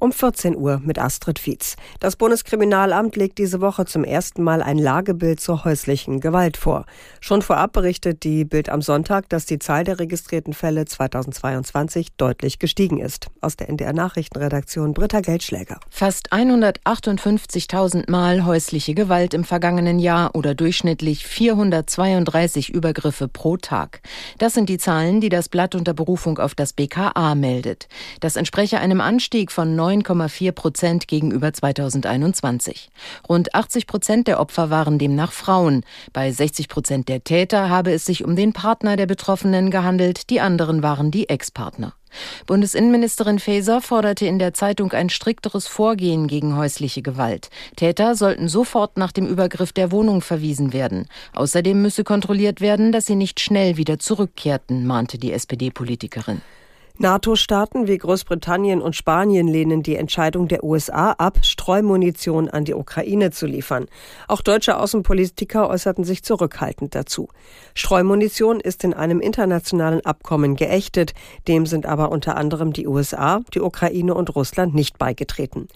Um 14 Uhr mit Astrid Fietz. Das Bundeskriminalamt legt diese Woche zum ersten Mal ein Lagebild zur häuslichen Gewalt vor. Schon vorab berichtet die Bild am Sonntag, dass die Zahl der registrierten Fälle 2022 deutlich gestiegen ist. Aus der NDR Nachrichtenredaktion Britta Geldschläger. Fast 158.000 Mal häusliche Gewalt im vergangenen Jahr oder durchschnittlich 432 Übergriffe pro Tag. Das sind die Zahlen, die das Blatt unter Berufung auf das BKA meldet. Das entspreche einem Anstieg von 9,4 Prozent gegenüber 2021. Rund 80 Prozent der Opfer waren demnach Frauen. Bei 60 Prozent der Täter habe es sich um den Partner der Betroffenen gehandelt, die anderen waren die Ex-Partner. Bundesinnenministerin Faeser forderte in der Zeitung ein strikteres Vorgehen gegen häusliche Gewalt. Täter sollten sofort nach dem Übergriff der Wohnung verwiesen werden. Außerdem müsse kontrolliert werden, dass sie nicht schnell wieder zurückkehrten, mahnte die SPD-Politikerin. NATO-Staaten wie Großbritannien und Spanien lehnen die Entscheidung der USA ab, Streumunition an die Ukraine zu liefern. Auch deutsche Außenpolitiker äußerten sich zurückhaltend dazu. Streumunition ist in einem internationalen Abkommen geächtet, dem sind aber unter anderem die USA, die Ukraine und Russland nicht beigetreten.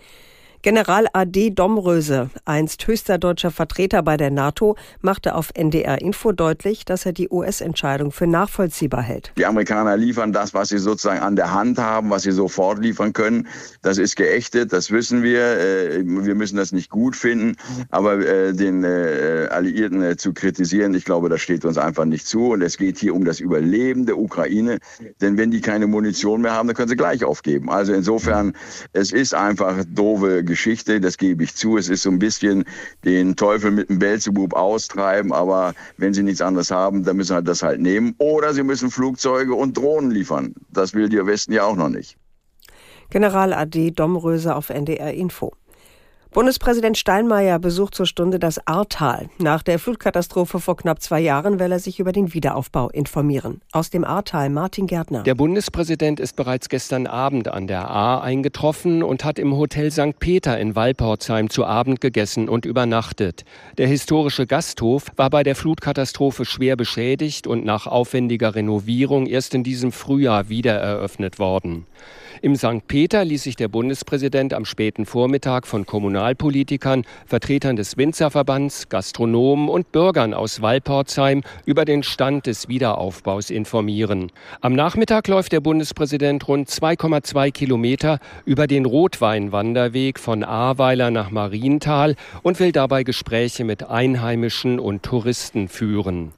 General AD Domröse, einst höchster deutscher Vertreter bei der NATO, machte auf NDR Info deutlich, dass er die US-Entscheidung für nachvollziehbar hält. Die Amerikaner liefern das, was sie sozusagen an der Hand haben, was sie sofort liefern können. Das ist geächtet, das wissen wir. Äh, wir müssen das nicht gut finden, aber äh, den äh, Alliierten zu kritisieren, ich glaube, das steht uns einfach nicht zu. Und es geht hier um das Überleben der Ukraine. Denn wenn die keine Munition mehr haben, dann können sie gleich aufgeben. Also insofern, es ist einfach doofe Geschichte, das gebe ich zu. Es ist so ein bisschen den Teufel mit dem Belzebub austreiben, aber wenn sie nichts anderes haben, dann müssen sie das halt nehmen. Oder sie müssen Flugzeuge und Drohnen liefern. Das will der Westen ja auch noch nicht. General AD Domröse auf NDR Info. Bundespräsident Steinmeier besucht zur Stunde das Ahrtal. Nach der Flutkatastrophe vor knapp zwei Jahren will er sich über den Wiederaufbau informieren. Aus dem Ahrtal Martin Gärtner. Der Bundespräsident ist bereits gestern Abend an der Ahr eingetroffen und hat im Hotel St. Peter in Walportsheim zu Abend gegessen und übernachtet. Der historische Gasthof war bei der Flutkatastrophe schwer beschädigt und nach aufwendiger Renovierung erst in diesem Frühjahr wieder eröffnet worden. Im St. Peter ließ sich der Bundespräsident am späten Vormittag von Kommunalpolitikern, Vertretern des Winzerverbands, Gastronomen und Bürgern aus Walportsheim über den Stand des Wiederaufbaus informieren. Am Nachmittag läuft der Bundespräsident rund 2,2 Kilometer über den Rotweinwanderweg von Ahrweiler nach Marienthal und will dabei Gespräche mit Einheimischen und Touristen führen.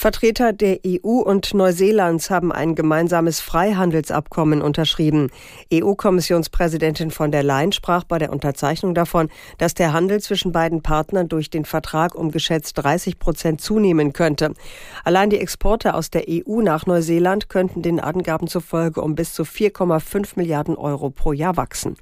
Vertreter der EU und Neuseelands haben ein gemeinsames Freihandelsabkommen unterschrieben. EU-Kommissionspräsidentin von der Leyen sprach bei der Unterzeichnung davon, dass der Handel zwischen beiden Partnern durch den Vertrag um geschätzt 30 Prozent zunehmen könnte. Allein die Exporte aus der EU nach Neuseeland könnten den Angaben zufolge um bis zu 4,5 Milliarden Euro pro Jahr wachsen.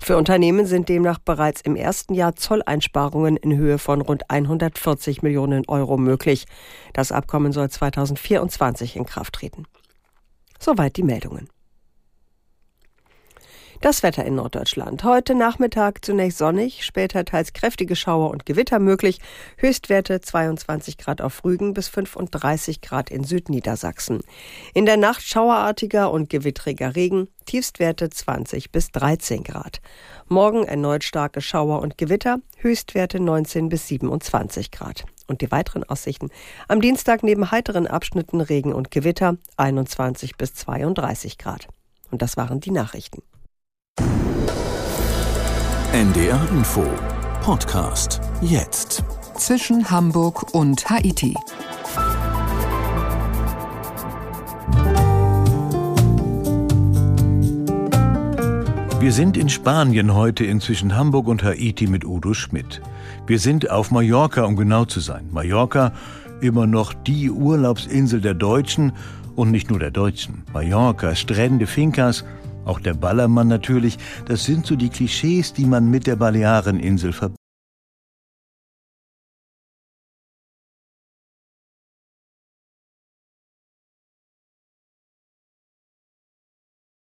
Für Unternehmen sind demnach bereits im ersten Jahr Zolleinsparungen in Höhe von rund 140 Millionen Euro möglich. Das Abkommen soll 2024 in Kraft treten. Soweit die Meldungen. Das Wetter in Norddeutschland. Heute Nachmittag zunächst sonnig, später teils kräftige Schauer und Gewitter möglich. Höchstwerte 22 Grad auf Rügen bis 35 Grad in Südniedersachsen. In der Nacht schauerartiger und gewittriger Regen, Tiefstwerte 20 bis 13 Grad. Morgen erneut starke Schauer und Gewitter, Höchstwerte 19 bis 27 Grad. Und die weiteren Aussichten. Am Dienstag neben heiteren Abschnitten Regen und Gewitter 21 bis 32 Grad. Und das waren die Nachrichten. NDR Info Podcast jetzt. Zwischen Hamburg und Haiti. Wir sind in Spanien heute inzwischen Hamburg und Haiti mit Udo Schmidt. Wir sind auf Mallorca, um genau zu sein. Mallorca, immer noch die Urlaubsinsel der Deutschen und nicht nur der Deutschen. Mallorca, Strände, Fincas, auch der Ballermann natürlich, das sind so die Klischees, die man mit der Baleareninsel verbindet.